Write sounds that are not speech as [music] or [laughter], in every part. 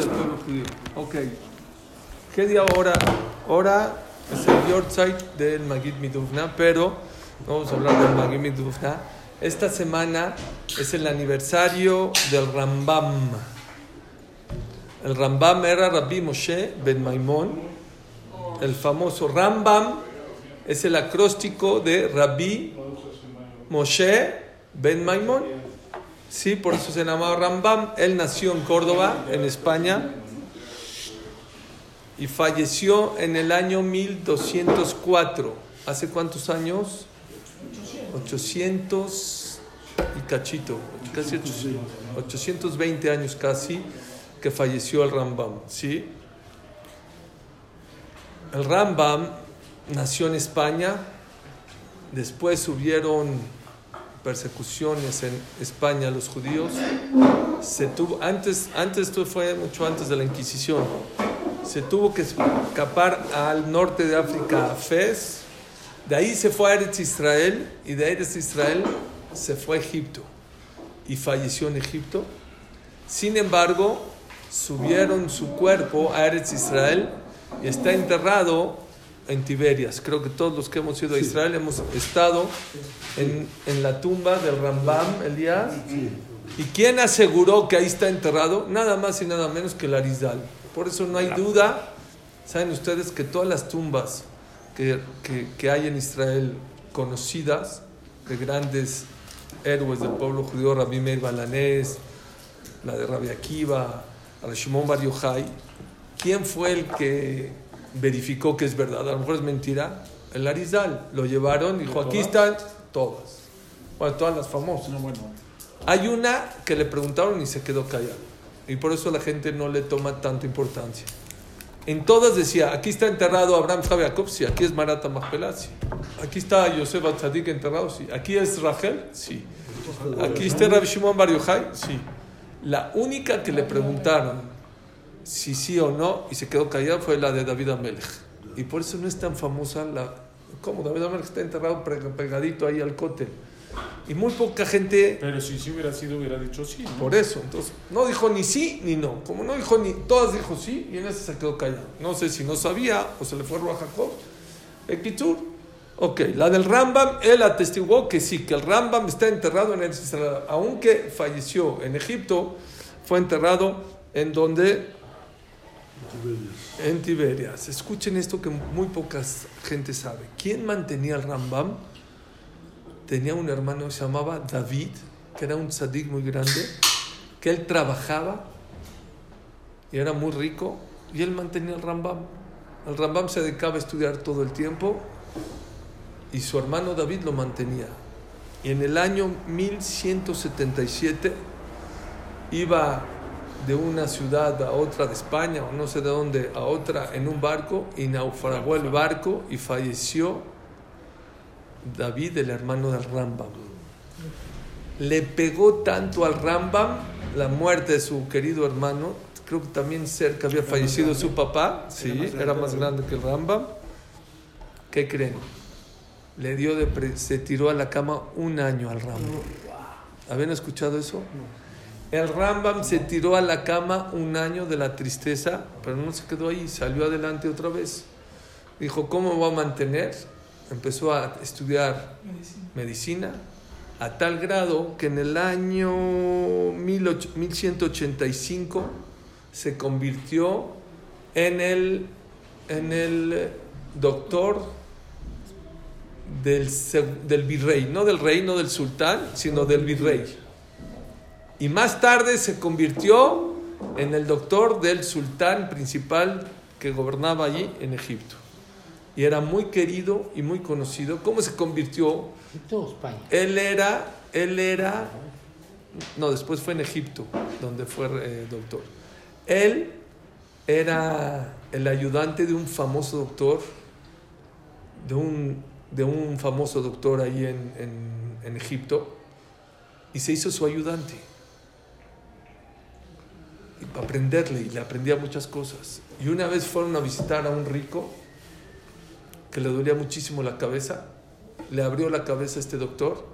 del pueblo judío. Ok. ¿Qué día ahora? Ahora es el Yortzeit del Magid Midufna, pero no vamos a hablar del Magid Midufna. Esta semana es el aniversario del Rambam. El Rambam era Rabbi Moshe Ben Maimón. El famoso Rambam es el acróstico de Rabbi Moshe Ben Maimón. Sí, por eso se llamaba Rambam. Él nació en Córdoba, en España, y falleció en el año 1204. ¿Hace cuántos años? 800 y cachito, casi 820 años casi que falleció el Rambam, ¿sí? El Rambam nació en España, después hubieron persecuciones en España a los judíos. Se tuvo, antes, antes esto fue mucho antes de la Inquisición, se tuvo que escapar al norte de África, a Fez. De ahí se fue a Eretz Israel y de Eretz Israel se fue a Egipto y falleció en Egipto. Sin embargo, subieron su cuerpo a Eretz Israel y está enterrado en Tiberias. Creo que todos los que hemos ido a Israel hemos estado en, en la tumba del Rambam Elías. ¿Y quién aseguró que ahí está enterrado? Nada más y nada menos que el Arizal. Por eso no hay duda, saben ustedes que todas las tumbas que, que, que hay en Israel conocidas, de grandes héroes del pueblo judío, Rabbi Meir Balanés, la de Rabbi Akiva, Shimon Bar Yochai, ¿quién fue el que verificó que es verdad? A lo mejor es mentira. El Arizal lo llevaron dijo, aquí están todas. Bueno, todas las famosas. Hay una que le preguntaron y se quedó callado. Y por eso la gente no le toma tanta importancia. En todas decía, aquí está enterrado Abraham Jacob, sí. Aquí es Marata Mahpelah, sí. Aquí está Yosef Atzadik enterrado, sí. Aquí es Rachel, sí. Aquí está Rabbi Shimon Bar Yochai, sí. La única que le preguntaron si sí o no y se quedó callado fue la de David Amelech. Y por eso no es tan famosa la... ¿Cómo? David Amelech está enterrado pegadito ahí al cote. Y muy poca gente... Pero si sí hubiera sido, hubiera dicho sí. ¿no? Por eso, entonces, no dijo ni sí ni no. Como no dijo ni... Todas dijo sí y en ese se quedó callado. No sé si no sabía o se le fue a Jacob. Equitur. Ok, la del Rambam, él atestiguó que sí, que el Rambam está enterrado en el. Aunque falleció en Egipto, fue enterrado en donde en Tiberias. Escuchen esto que muy poca gente sabe. ¿Quién mantenía el Rambam? Tenía un hermano que se llamaba David, que era un tzadik muy grande, que él trabajaba y era muy rico, y él mantenía el Rambam. El Rambam se dedicaba a estudiar todo el tiempo y su hermano David lo mantenía. Y en el año 1177 iba de una ciudad a otra de España o no sé de dónde a otra en un barco y naufragó el barco y falleció David, el hermano del Rambam. Le pegó tanto al Rambam la muerte de su querido hermano, creo que también cerca había fallecido su papá, sí, era más grande que el Rambam. ¿Qué creen? Le dio de se tiró a la cama un año al Rambam. ¿Habían escuchado eso? El Rambam se tiró a la cama un año de la tristeza, pero no se quedó ahí, salió adelante otra vez. Dijo, ¿cómo me voy a mantener? Empezó a estudiar medicina, a tal grado que en el año 1185 se convirtió en el, en el doctor del, del virrey, no del rey, no del sultán, sino del virrey. Y más tarde se convirtió en el doctor del sultán principal que gobernaba allí en Egipto. Y era muy querido y muy conocido. ¿Cómo se convirtió? España. Él era, él era, no, después fue en Egipto, donde fue eh, doctor. Él era el ayudante de un famoso doctor, de un, de un famoso doctor ahí en, en, en Egipto, y se hizo su ayudante aprenderle y le aprendía muchas cosas. Y una vez fueron a visitar a un rico que le dolía muchísimo la cabeza, le abrió la cabeza a este doctor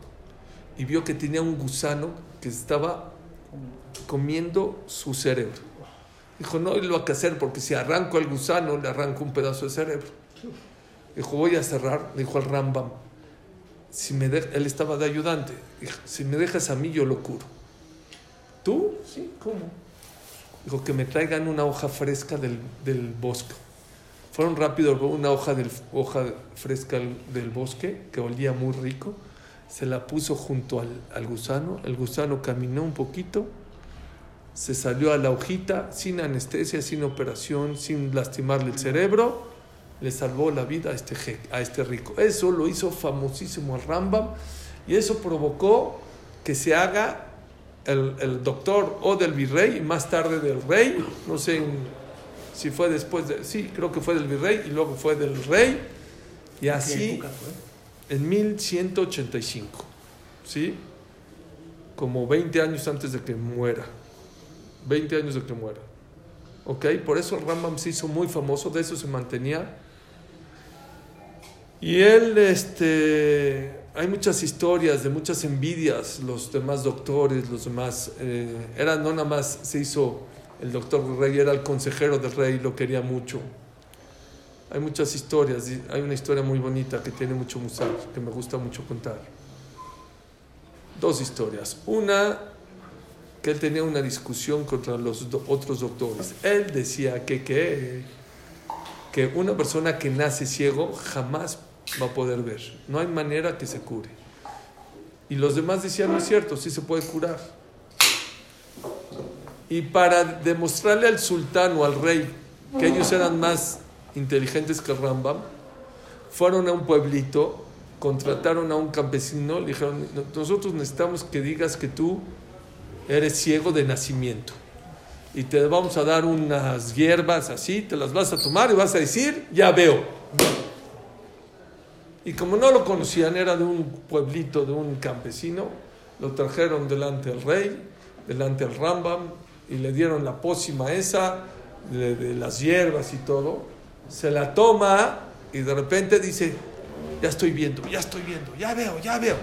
y vio que tenía un gusano que estaba comiendo su cerebro. Dijo, no lo que hacer porque si arranco al gusano, le arranco un pedazo de cerebro. Dijo, voy a cerrar, dijo al Rambam. Si me él estaba de ayudante. Dijo, si me dejas a mí, yo lo curo. ¿Tú? Sí, ¿cómo? Dijo, que me traigan una hoja fresca del, del bosque. Fueron rápido, una hoja, del, hoja fresca del bosque que olía muy rico. Se la puso junto al, al gusano. El gusano caminó un poquito se salió a la hojita sin anestesia, sin operación, sin lastimarle el cerebro, le salvó la vida a este, a este rico. Eso lo hizo famosísimo al Rambam y eso provocó que se haga el, doctor o del virrey y más tarde del rey, no sé si fue después de, sí, creo que fue del virrey y luego fue del rey y así en 1185, ¿sí? Como 20 años antes de que muera. 20 años de que muera. ¿Ok? Por eso el Rambam se hizo muy famoso, de eso se mantenía. Y él, este, hay muchas historias de muchas envidias, los demás doctores, los demás, eh, no nada más se hizo, el doctor rey era el consejero del rey, lo quería mucho. Hay muchas historias, hay una historia muy bonita que tiene mucho musar, que me gusta mucho contar. Dos historias. Una que él tenía una discusión contra los otros doctores. Él decía que, que, que una persona que nace ciego jamás va a poder ver. No hay manera que se cure. Y los demás decían, no es cierto, sí se puede curar. Y para demostrarle al sultán o al rey que ellos eran más inteligentes que Rambam, fueron a un pueblito, contrataron a un campesino, le dijeron, nosotros necesitamos que digas que tú eres ciego de nacimiento. Y te vamos a dar unas hierbas así, te las vas a tomar y vas a decir, ya veo. Y como no lo conocían, era de un pueblito, de un campesino, lo trajeron delante del rey, delante del Rambam, y le dieron la pócima esa de, las hierbas y todo. Se la toma y de repente dice, ya estoy viendo, ya estoy viendo, ya veo, ya veo.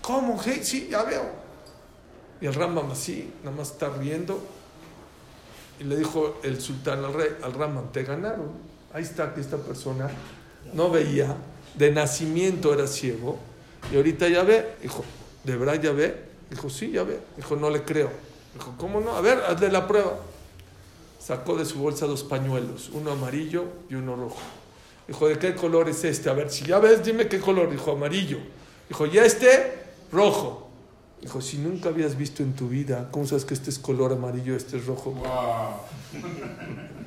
¿Cómo? Sí, ya veo. Y el Rambam así, nada más está riendo. Y le dijo el sultán al rey, al Rambam, te ganaron. Ahí está que esta persona no veía, de nacimiento era ciego, y ahorita ya ve. Dijo, ¿de verdad ya ve? Dijo, sí, ya ve. Dijo, no le creo. Dijo, ¿cómo no? A ver, hazle la prueba. Sacó de su bolsa dos pañuelos, uno amarillo y uno rojo. Dijo, ¿de qué color es este? A ver, si ya ves, dime qué color. Dijo, amarillo. Dijo, ¿y este? Rojo. Dijo, si nunca habías visto en tu vida, ¿cómo sabes que este es color amarillo, este es rojo?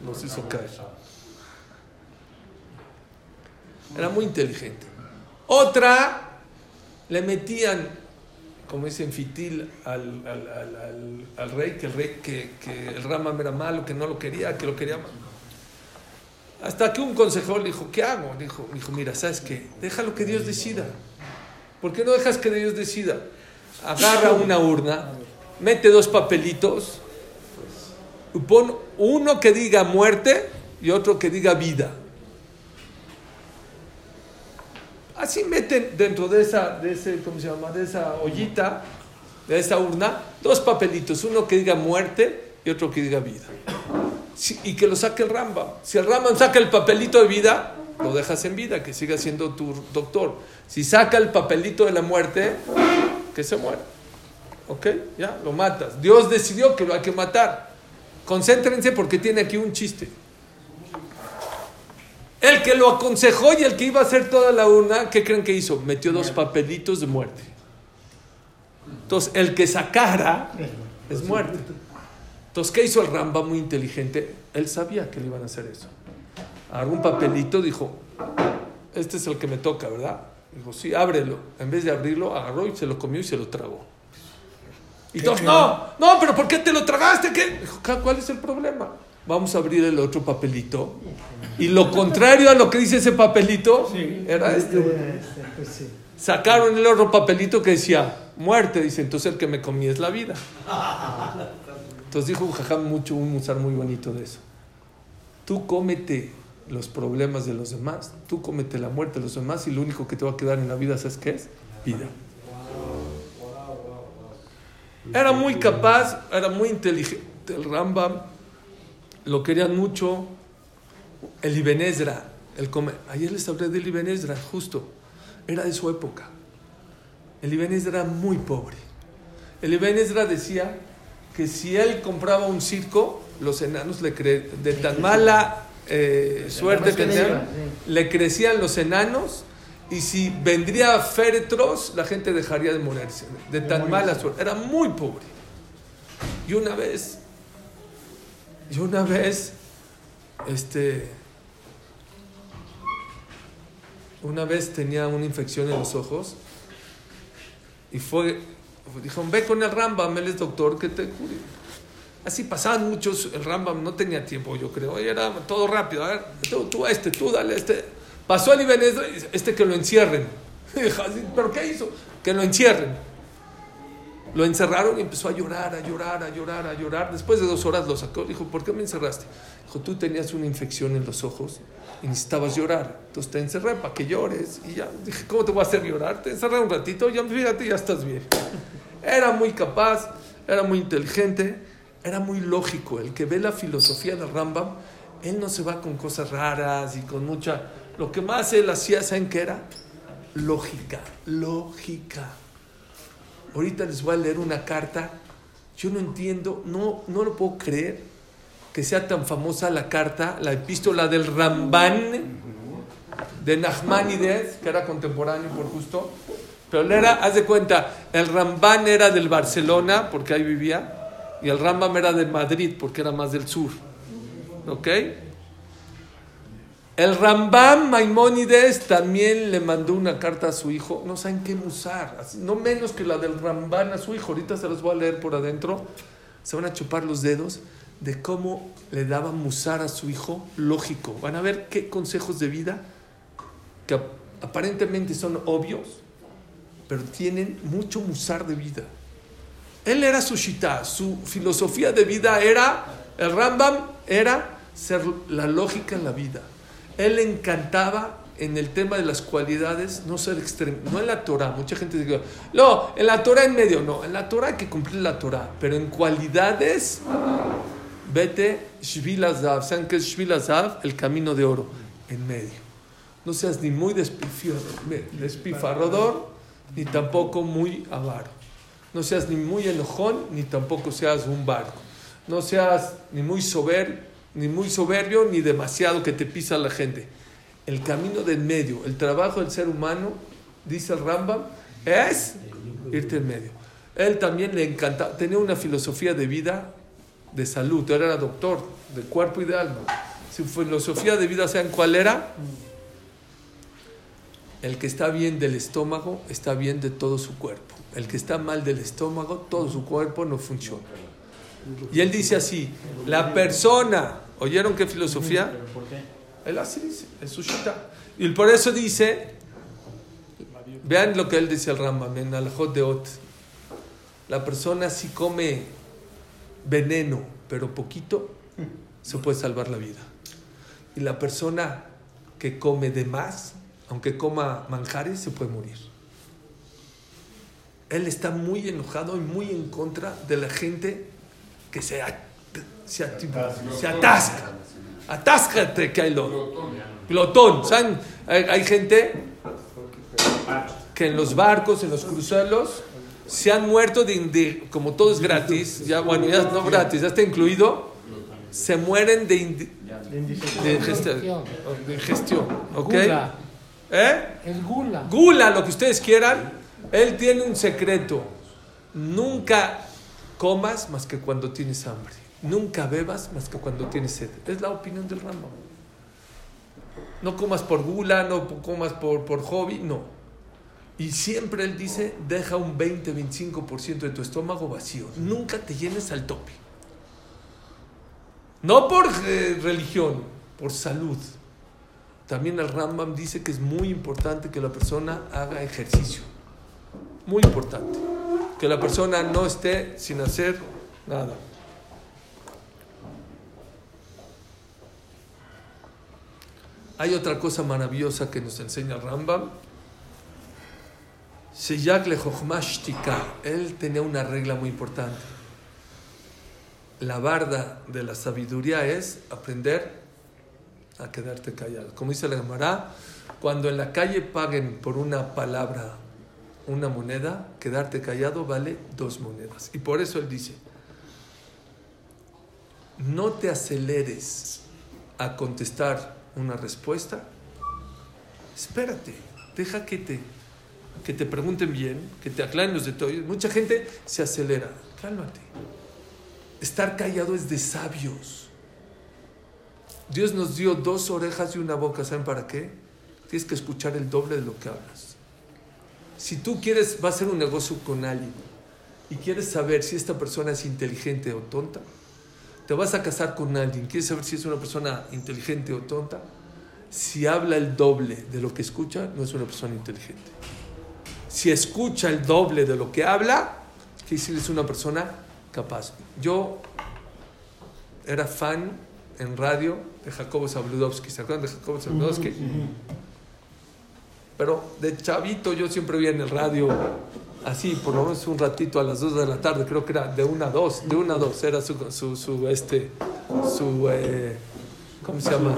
Los hizo caer. Era muy inteligente. Otra, le metían, como dicen, fitil al, al, rey, que el rey, que, que el Rama era malo, que no lo quería, que lo quería mal. Hasta que un consejero le dijo, ¿qué hago? Dijo, dijo, mira, ¿sabes qué? Déjalo que Dios decida. ¿Por qué no dejas que Dios decida? agarra una urna, mete dos papelitos, pon uno que diga muerte y otro que diga vida. Así meten dentro de esa, de ese, ¿cómo se llama? De esa ollita, de esa urna, dos papelitos, uno que diga muerte y otro que diga vida. y que lo saque el Rambam. Si el Rambam saca el papelito de vida, lo dejas en vida, que siga siendo tu doctor. Si saca el papelito de la muerte, que se muera. ¿Ok? Ya, lo matas. Dios decidió que lo hay que matar. Concéntrense porque tiene aquí un chiste. El que lo aconsejó y el que iba a hacer toda la urna, ¿qué creen que hizo? Metió dos papelitos de muerte. Entonces, el que sacara es muerte. Entonces, ¿qué hizo el Ramba muy inteligente? Él sabía que le iban a hacer eso. Agarró un papelito, dijo, este es el que me toca, ¿verdad? Dijo, sí, ábrelo. En vez de abrirlo, agarró y se lo comió y se lo tragó. Y todos, no, no, pero ¿por qué te lo tragaste? ¿Qué? Dijo, ¿cuál es el problema? Vamos a abrir el otro papelito. Y lo contrario a lo que dice ese papelito era este. Pues Sacaron el otro papelito que decía, muerte. Dice, entonces el que me comí es la vida. Entonces dijo Jajam mucho, un musar muy bonito de eso. Tú cómete los problemas de los demás. Tú comete la muerte de los demás y lo único que te va a quedar en la vida, ¿sabes qué es? Vida. Era muy capaz, era muy inteligente el Rambam lo querían mucho. El Ibenezra, el come... ayer les hablé del Ibenezra, justo, era de su época. El Ibenezra era muy pobre. El Ibenezra decía que si él compraba un circo, los enanos le cre... de tan mala eh, suerte que tenían, le crecían los enanos y si vendría féretros, la gente dejaría de morirse, de tan mala suerte. Era muy pobre. Y una vez, y una vez, este, una vez tenía una infección en los ojos y fue, dijo, ve con el Rambam, él es doctor, que te cure. Así pasaban muchos, el Rambam no tenía tiempo, yo creo, era todo rápido, a ver, tú, este, tú dale este Pasó el Ibn este que lo encierren. [laughs] ¿Pero qué hizo? Que lo encierren. Lo encerraron y empezó a llorar, a llorar, a llorar, a llorar. Después de dos horas lo sacó. Dijo, ¿por qué me encerraste? Dijo, tú tenías una infección en los ojos y necesitabas llorar. Entonces te encerré para que llores. Y ya, dije, ¿cómo te voy a hacer llorar? Te encerré un ratito, ya fíjate, ya estás bien. Era muy capaz, era muy inteligente, era muy lógico. El que ve la filosofía de Rambam, él no se va con cosas raras y con mucha lo que más él hacía, ¿saben qué era? Lógica, lógica. Ahorita les voy a leer una carta. Yo no entiendo, no, no lo puedo creer que sea tan famosa la carta, la epístola del Ramban de Nachmanides, que era contemporáneo por justo. Pero él era, haz de cuenta, el Ramban era del Barcelona, porque ahí vivía, y el Rambam era de Madrid, porque era más del sur. ¿Ok? El Rambam Maimónides también le mandó una carta a su hijo, no saben qué musar, no menos que la del Rambam a su hijo, ahorita se los voy a leer por adentro, se van a chupar los dedos de cómo le daba musar a su hijo lógico. Van a ver qué consejos de vida que aparentemente son obvios, pero tienen mucho musar de vida. Él era su shita, su filosofía de vida era, el Rambam era ser la lógica en la vida él le encantaba en el tema de las cualidades no ser extremo, no en la Torah, mucha gente dice, no, en la Torah en medio, no, en la Torah hay que cumplir la Torah, pero en cualidades, vete, Shvilazav, ¿saben qué es Shvilazav? El camino de oro, en medio. No seas ni muy despifarrador, ni tampoco muy avaro. No seas ni muy enojón, ni tampoco seas un barco. No seas ni muy soberbio, ni muy soberbio, ni demasiado que te pisa la gente. El camino del medio, el trabajo del ser humano, dice el Rambam, es irte en medio. Él también le encantaba, tenía una filosofía de vida, de salud, él era doctor, de cuerpo y de alma. Su filosofía de vida, ¿saben cuál era? El que está bien del estómago está bien de todo su cuerpo. El que está mal del estómago, todo su cuerpo no funciona. Y él dice así, la persona ¿Oyeron qué filosofía? por qué? Él así dice, es su Y por eso dice, vean lo que él dice al Rambam en Alajot de Ot. La persona si come veneno, pero poquito, se puede salvar la vida. Y la persona que come de más, aunque coma manjares, se puede morir. Él está muy enojado y muy en contra de la gente que se se, se atasca. Atáscate que hay Glotón. ¿Saben? Hay, gente que en los barcos, en los cruceros, se han muerto de, como todo es gratis, ya bueno, ya no gratis, ya está incluido, se mueren de, de, ingestión. ¿ok? ¿Eh? El gula. Gula, lo que ustedes quieran. Él tiene un secreto. Nunca comas más que cuando tienes hambre. Nunca bebas más que cuando tienes sed. Es la opinión del Rambam. No comas por gula, no comas por, por hobby, no. Y siempre él dice, deja un 20-25% de tu estómago vacío. Nunca te llenes al tope. No por eh, religión, por salud. También el Rambam dice que es muy importante que la persona haga ejercicio. Muy importante. Que la persona no esté sin hacer nada. Hay otra cosa maravillosa que nos enseña Rambam. Él tenía una regla muy importante. la barda de la sabiduría es aprender a quedarte callado. Como dice la Gemara, cuando en la calle paguen por una palabra una moneda, quedarte callado vale dos monedas. Y por eso él dice, no te aceleres a contestar una respuesta, espérate, deja que te, que te pregunten bien, que te aclaren los detalles. Mucha gente se acelera, cálmate. Estar callado es de sabios. Dios nos dio dos orejas y una boca, ¿saben para qué? Tienes que escuchar el doble de lo que hablas. Si tú quieres, va a hacer un negocio con alguien y quieres saber si esta persona es inteligente o tonta, te vas a casar con alguien, quieres saber si es una persona inteligente o tonta, si habla el doble de lo que escucha, no es una persona inteligente. Si escucha el doble de lo que habla, decir es una persona capaz. Yo era fan en radio de Jacobo Zabludowski. ¿Se acuerdan de Jacobo Zabludowski? Pero de chavito yo siempre vi en el radio, así, por lo menos un ratito a las 2 de la tarde, creo que era de una a 2, de una a 2, era su, su, su este, su, eh, ¿cómo se llama?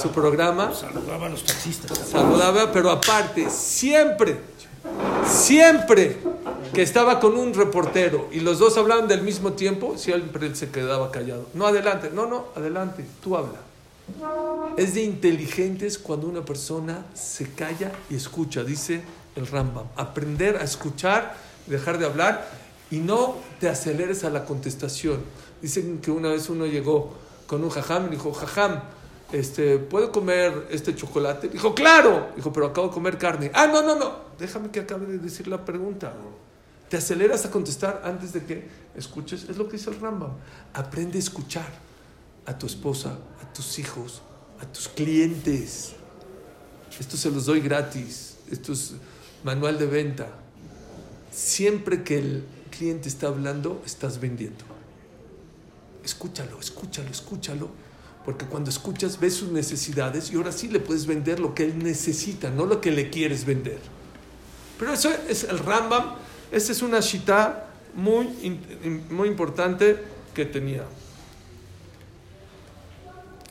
Su programa. Saludaba a los taxistas. Saludaba, pero aparte, siempre, siempre que estaba con un reportero y los dos hablaban del mismo tiempo, siempre él se quedaba callado. No, adelante, no, no, adelante, tú habla. Es de inteligentes cuando una persona se calla y escucha, dice el Rambam. Aprender a escuchar, dejar de hablar y no te aceleres a la contestación. Dicen que una vez uno llegó con un jajam y dijo, jajam, este, ¿puedo comer este chocolate? Dijo, claro. Dijo, pero acabo de comer carne. Ah, no, no, no. Déjame que acabe de decir la pregunta. Te aceleras a contestar antes de que escuches. Es lo que dice el Rambam. Aprende a escuchar a tu esposa, a tus hijos, a tus clientes. Esto se los doy gratis. Esto es manual de venta. Siempre que el cliente está hablando, estás vendiendo. Escúchalo, escúchalo, escúchalo. Porque cuando escuchas, ves sus necesidades y ahora sí le puedes vender lo que él necesita, no lo que le quieres vender. Pero eso es el Rambam. Esa es una shita muy, muy importante que tenía.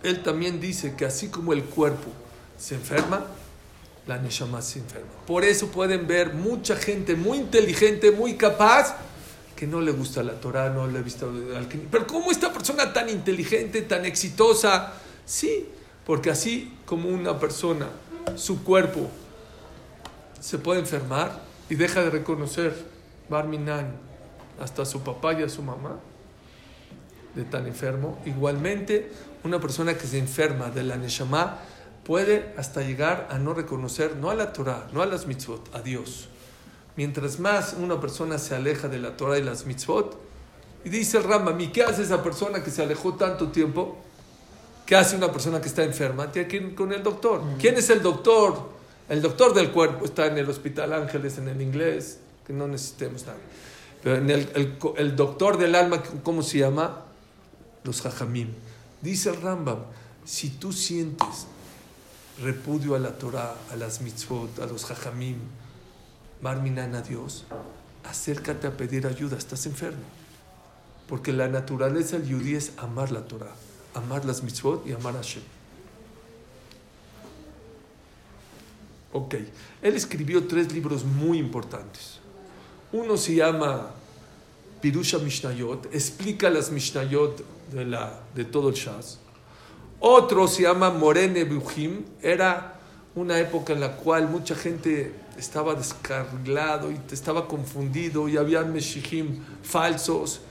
Él también dice que así como el cuerpo se enferma, la neshama se enferma. Por eso pueden ver mucha gente muy inteligente, muy capaz, que no le gusta la Torah, no le ha visto al Pero ¿cómo esta persona tan inteligente, tan exitosa? Sí, porque así como una persona, su cuerpo se puede enfermar y deja de reconocer Barminan hasta su papá y a su mamá de tan enfermo, igualmente una persona que se enferma de la Neshama puede hasta llegar a no reconocer, no a la Torah, no a las mitzvot, a Dios. Mientras más una persona se aleja de la Torah y las mitzvot, y dice el Rambam, ¿y qué hace esa persona que se alejó tanto tiempo? ¿Qué hace una persona que está enferma? Tiene que ir con el doctor. ¿Quién es el doctor? El doctor del cuerpo está en el Hospital Ángeles, en el inglés, que no necesitemos nada. Pero en el, el, el doctor del alma, ¿cómo se llama? Los jajamim. Dice el Rambam, si tú sientes repudio a la Torah, a las mitzvot, a los jajamim, marminan a Dios, acércate a pedir ayuda, estás enfermo. Porque la naturaleza del yudí es amar la Torah, amar las mitzvot y amar a Hashem. Ok, él escribió tres libros muy importantes. Uno se llama Pirusha Mishnayot, explica las Mishnayot de, la, de todo el Shas. Otro se llama Morene Buhim, era una época en la cual mucha gente estaba descargado y estaba confundido y había meshihim falsos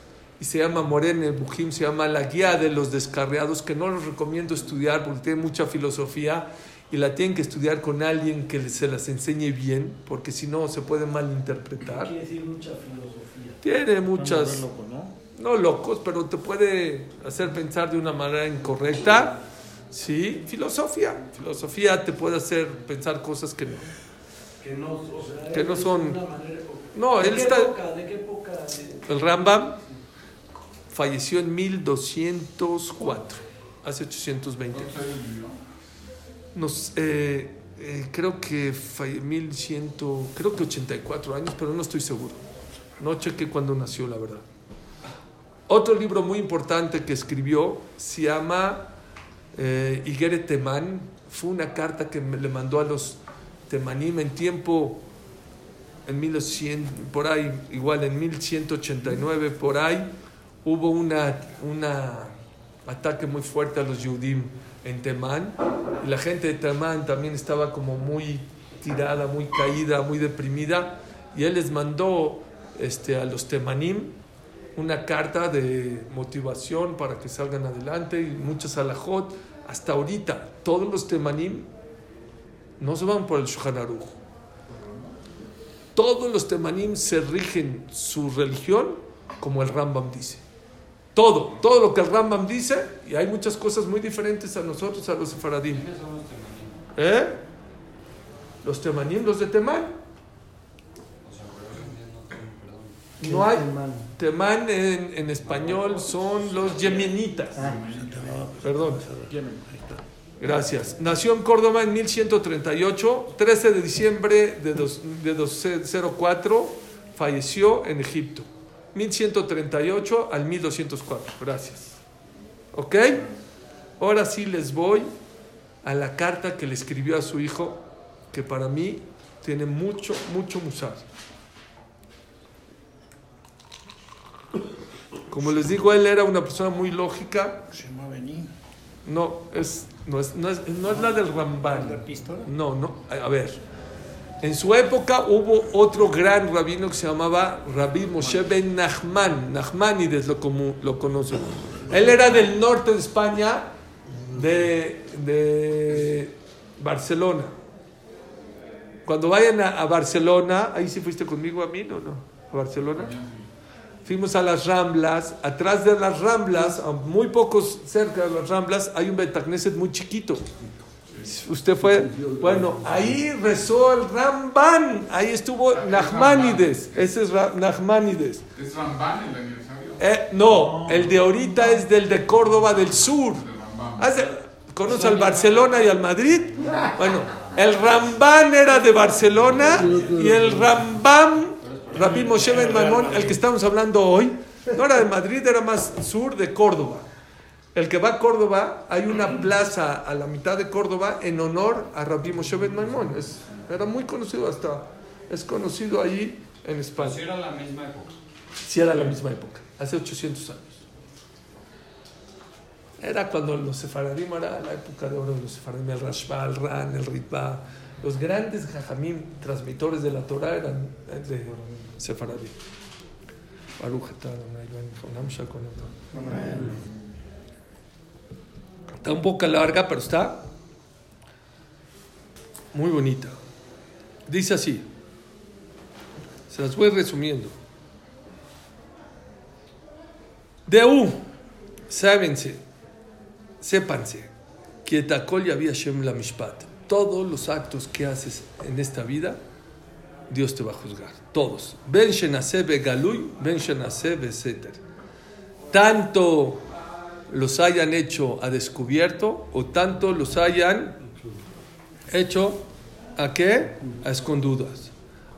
y se llama Morene Buhim, se llama la guía de los descarriados que no los recomiendo estudiar porque tiene mucha filosofía y la tienen que estudiar con alguien que se las enseñe bien porque si no se puede malinterpretar. Quiere decir mucha filosofía. Tiene muchas... No, loco, ¿no? no locos, pero te puede hacer pensar de una manera incorrecta. Sí, filosofía. Filosofía te puede hacer pensar cosas que no. Que no, o sea, Que no es son- manera- No, ¿De él qué está- época? ¿De qué época? De- El Rambam falleció en 1204, hace 820. Nos, eh, eh, creo que falle- 1100, creo que 84 años, pero no estoy seguro. No chequé cuándo nació, la verdad. Otro libro muy importante que escribió se llama eh, Igeret Temán. Fue una carta que le mandó a los Temanim en tiempo, en 1100, por ahí, igual en 1189, por ahí, hubo una, una ataque muy fuerte a los Yudim en Temán. Y la gente de Temán también estaba como muy tirada, muy caída, muy deprimida. Y él les mandó este, a los Temanim una carta de motivación para que salgan adelante y muchas alajot. Hasta ahorita, todos los Temanim no se van por el Shulchan Aruch. Todos los Temanim se rigen su religión como el Rambam dice. Todo, todo lo que el Rambam dice, y hay muchas cosas muy diferentes a nosotros, a los Sefaradim. ¿Eh? Los Temanim, los de Temán. No hay. Temán en, en español son los yemenitas. Perdón. Gracias. Nació en Córdoba en 1138, 13 de diciembre de, dos- de 204, falleció en Egipto. 1138 al 1204. Gracias. ¿Ok? Ahora sí les voy a la carta que le escribió a su hijo, que para mí tiene mucho, mucho musar. Como les digo, él era una persona muy lógica. No, es, no, es, no, es, no es la del Ramban. No, no. A ver. En su época hubo otro gran rabino que se llamaba Rabbi Moshe ben Nachman. Nachmanides lo, comu- lo conocen. Él era del norte de España, de, de Barcelona. Cuando vayan a, a Barcelona, ahí sí fuiste conmigo a mí, ¿no? no? ¿A Barcelona? Fuimos a las Ramblas. Atrás de las Ramblas, a muy pocos cerca de las Ramblas, hay un Betagneset muy chiquito. Usted fue, bueno, ahí rezó el Ramban, ahí estuvo Nachmanides, ese es Nachmanides. ¿Es Ramban el aniversario? Eh, no, el de ahorita es del de Córdoba del Sur. Hace- ¿Conoce al Barcelona y al Madrid? Bueno, el Ramban era de Barcelona y el Rambam, Rabbi Moshe Ben Maimón, el que estamos hablando hoy, no era de Madrid, era más sur de Córdoba. El que va a Córdoba, hay una plaza a la mitad de Córdoba en honor a Rabbi Moshe Ben Maimón. Es, era muy conocido hasta, es conocido ahí en España. era la misma época. Sí, era la misma época, hace 800 años. Era cuando los sefaradim, era la época de oro de los sefaradim, el Rashba, el Ran, el Ritba. Los grandes jajamim, transmitores de la Torah, eran eh, de Sefaradí. Está un poco larga, pero está muy bonita. Dice así. Se las voy resumiendo. Deu, sábense, sépanse, que Etacol y había Shem la Mishpat. Todos los actos que haces en esta vida, Dios te va a juzgar. Todos. Ben Shenase Begaluy, Ben Shenase Beseter. Tanto los hayan hecho a descubierto o tanto los hayan hecho a qué? A escondidas.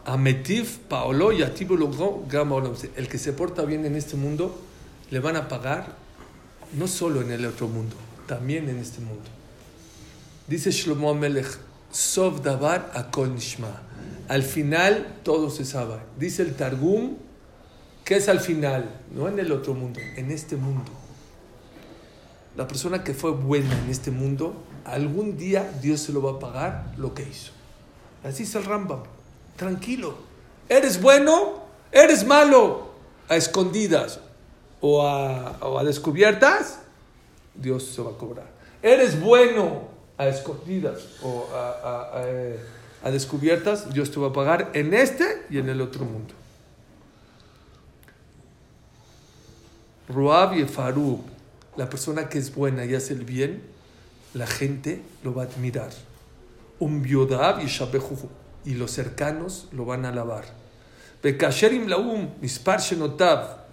A Metiv, Paolo y a. El que se porta bien en este mundo, le van a pagar no solo en el otro mundo, también en este mundo. Dice Shlomo Amelech, Sov Davar Akol Nishma. Al final todo se sabe. Dice el Targum, que es al final? No en el otro mundo, en este mundo. La persona que fue buena en este mundo, algún día Dios se lo va a pagar lo que hizo. Así es el Rambam. Tranquilo. ¿Eres bueno? ¿Eres malo? A escondidas o a, o a descubiertas, Dios se va a cobrar. ¿Eres bueno a escondidas o a, a- a, eh, a descubiertas? Dios te va a pagar en este y en el otro mundo. Ruab y Farub, la persona que es buena y hace el bien, la gente lo va a admirar. Un biodab y shabejuju, y los cercanos lo van a alabar. Bekasherim laum shenotav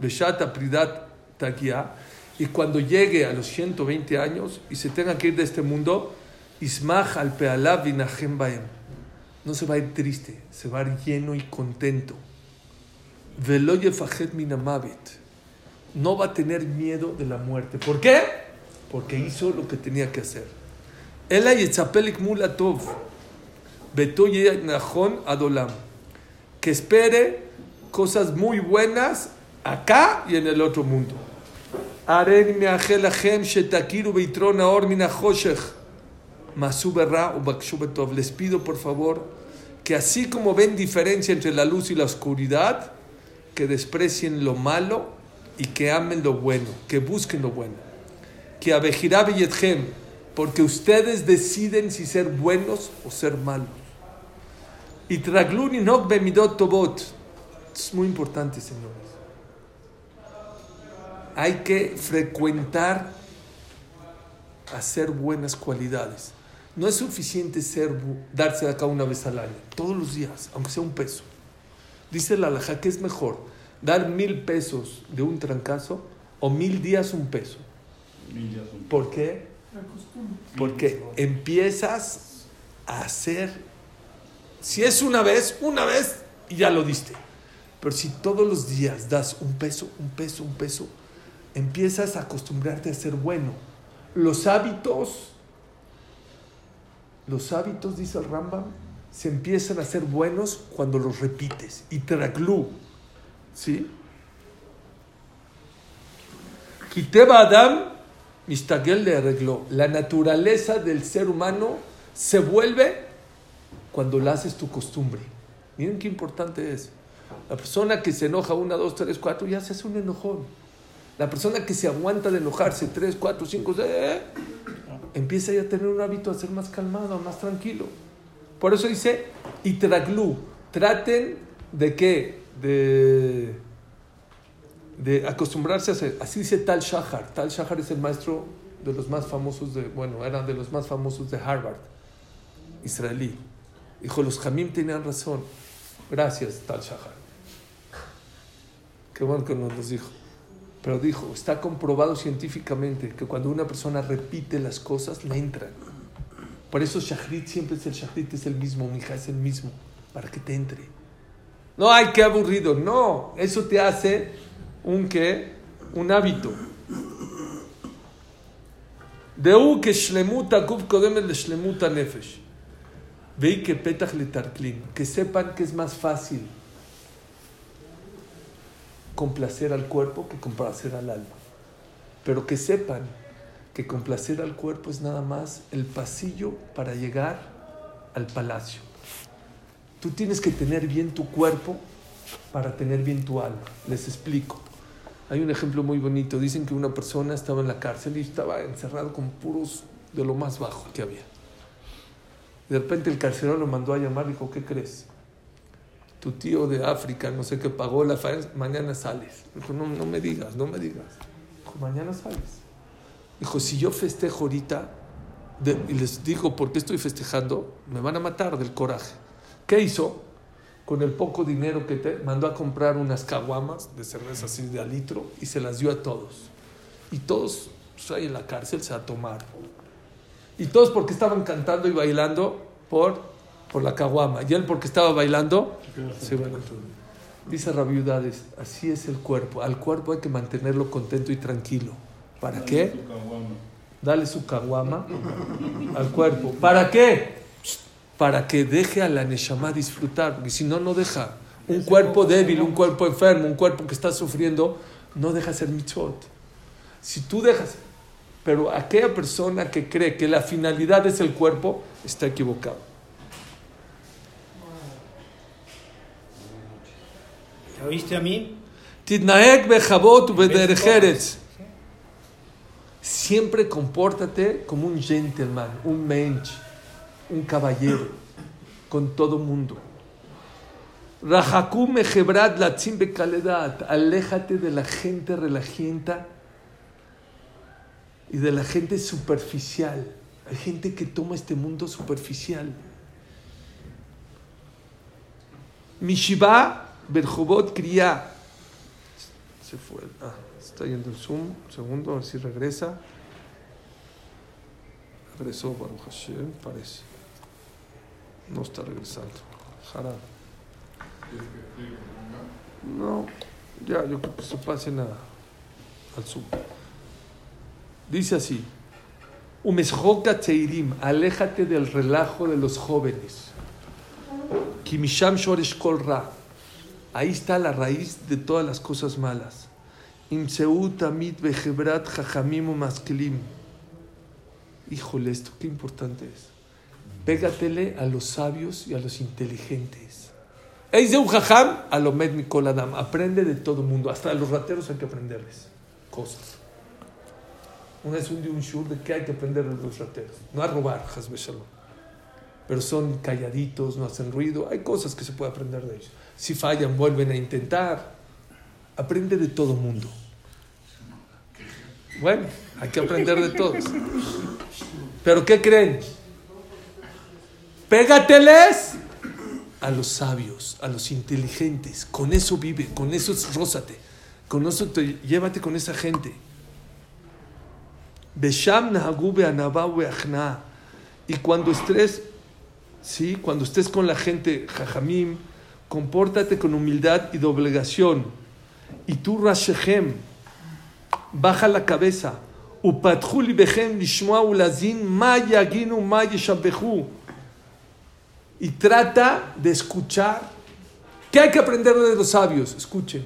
y cuando llegue a los 120 años y se tenga que ir de este mundo, ismach al pealav vinahem baem. No se va a ir triste, se va a ir lleno y contento. Velo yefajet minamavet no va a tener miedo de la muerte. ¿Por qué? Porque hizo lo que tenía que hacer. Ela yetzapelik mulatov. Betoye Nahon Adolam. Que espere cosas muy buenas acá y en el otro mundo. Aren me'achel lachem shetakiru beitron aor min hachoshech. Masu berra u. Les pido por favor que así como ven diferencia entre la luz y la oscuridad, que desprecien lo malo y que amen lo bueno, que busquen lo bueno. Que abejirá beyetchem, porque ustedes deciden si ser buenos o ser malos. Y traglun inok bemidot tobot. Es muy importante, señores. Hay que frecuentar hacer buenas cualidades. No es suficiente ser, darse de acá una vez al año, todos los días, aunque sea un peso. Dice la alhaja que es mejor dar mil pesos de un trancazo o mil días un peso. ¿Por qué? Porque empiezas a hacer, si es una vez, una vez y ya lo diste. Pero si todos los días das un peso, un peso, un peso, empiezas a acostumbrarte a ser bueno. Los hábitos, los hábitos, dice el Rambam, se empiezan a ser buenos cuando los repites. Y traglu, ¿sí? Kiteba Adam, Mistagel le arregló. La naturaleza del ser humano se vuelve cuando la haces tu costumbre. Miren qué importante es. La persona que se enoja una, dos, tres, cuatro, ya se hace un enojón. La persona que se aguanta de enojarse tres, cuatro, cinco, seis, eh, empieza ya a tener un hábito a ser más calmado, más tranquilo. Por eso dice, y traglu, traten de qué? De, de acostumbrarse a hacer. Así dice Tal Shahar. Tal Shahar es el maestro de los más famosos de, bueno, era de los más famosos de Harvard, israelí. Dijo, los Jamim tenían razón. Gracias, Tal Shahar. Qué bueno que nos los dijo. Pero dijo, está comprobado científicamente que cuando una persona repite las cosas, le entran. Por eso Shahrit siempre es el Shahrit, es el mismo, mija, es el mismo, para que te entre. No, ay, qué aburrido. No, eso te hace un qué? Un hábito. Deu que shlemuta guf kodem el shlemuta nefesh. Veí que petach le tarklin. Que sepan que es más fácil complacer al cuerpo que complacer al alma. Pero que sepan que complacer al cuerpo es nada más el pasillo para llegar al palacio. Tú tienes que tener bien tu cuerpo para tener bien tu alma. Les explico. Hay un ejemplo muy bonito. Dicen que una persona estaba en la cárcel y estaba encerrado con puros de lo más bajo que había. De repente el carcelero lo mandó a llamar y dijo, ¿qué crees? Tu tío de África, no sé qué, pagó la faena, mañana sales. Dijo, no, no me digas, no me digas. Dijo, mañana sales. Dijo, si yo festejo ahorita y les digo por qué estoy festejando, me van a matar del coraje. ¿Qué hizo? Con el poco dinero que te mandó a comprar unas caguamas de cerveza así de a litro y se las dio a todos. Y todos pues, ahí en la cárcel se la tomaron. Y todos porque estaban cantando y bailando por, por la caguama. Y él porque estaba bailando, se iban a todo. Dice Rabiudades, así es el cuerpo. Al cuerpo hay que mantenerlo contento y tranquilo. ¿Para qué? Dale su caguama al cuerpo. ¿Para qué? Para que deje a la Neshama disfrutar. Porque si no, no deja. Un cuerpo débil, un cuerpo enfermo, un cuerpo que está sufriendo, no deja ser mitzvot. Si tú dejas. Pero aquella persona que cree que la finalidad es el cuerpo, está equivocado. ¿Ya oíste a mí? Tidnaek bechabot. Siempre compórtate como un gentleman, un mensch, un caballero, con todo mundo. Rahakum mejebrat latzim bekaledat. Aléjate de la gente relajienta y de la gente superficial. Hay gente que toma este mundo superficial. Mishiba berjobot kriya. Se fue. Ah, está yendo el Zoom. Un segundo, a ver si regresa. Regresó Baruch Hashem, parece. No está regresando. Hará. No, ya, yo creo que se pasen a, al sur. Dice así, Umeshoka Teirim, aléjate del relajo de los jóvenes. Kimisham Shoresh Kol Ra. Ahí está la raíz de todas las cosas malas. Híjole, esto qué importante es. Pégatele a los sabios y a los inteligentes. De un jajam a lo med Mikol Adam. Aprende de todo el mundo. Hasta a los rateros hay que aprenderles cosas. Una vez un día un shur de que hay que aprender de los rateros. No a robar. Pero son calladitos, no hacen ruido. Hay cosas que se puede aprender de ellos. Si fallan, vuelven a intentar. Aprende de todo mundo. Bueno, hay que aprender de todos. Pero ¿qué creen? Pégateles a los sabios, a los inteligentes. Con eso vive, con eso rózate. Con eso te, llévate con esa gente. Y cuando estés, sí, cuando estés con la gente, jajamim, compórtate con humildad y doblegación. Y tú, Rashechem, baja la cabeza. ופתחו ליבכם לשמוע ולהזין מה יגינו, מה ישבחו. Y trata de escuchar. ¿Qué hay que aprender de los sabios? Escuchen.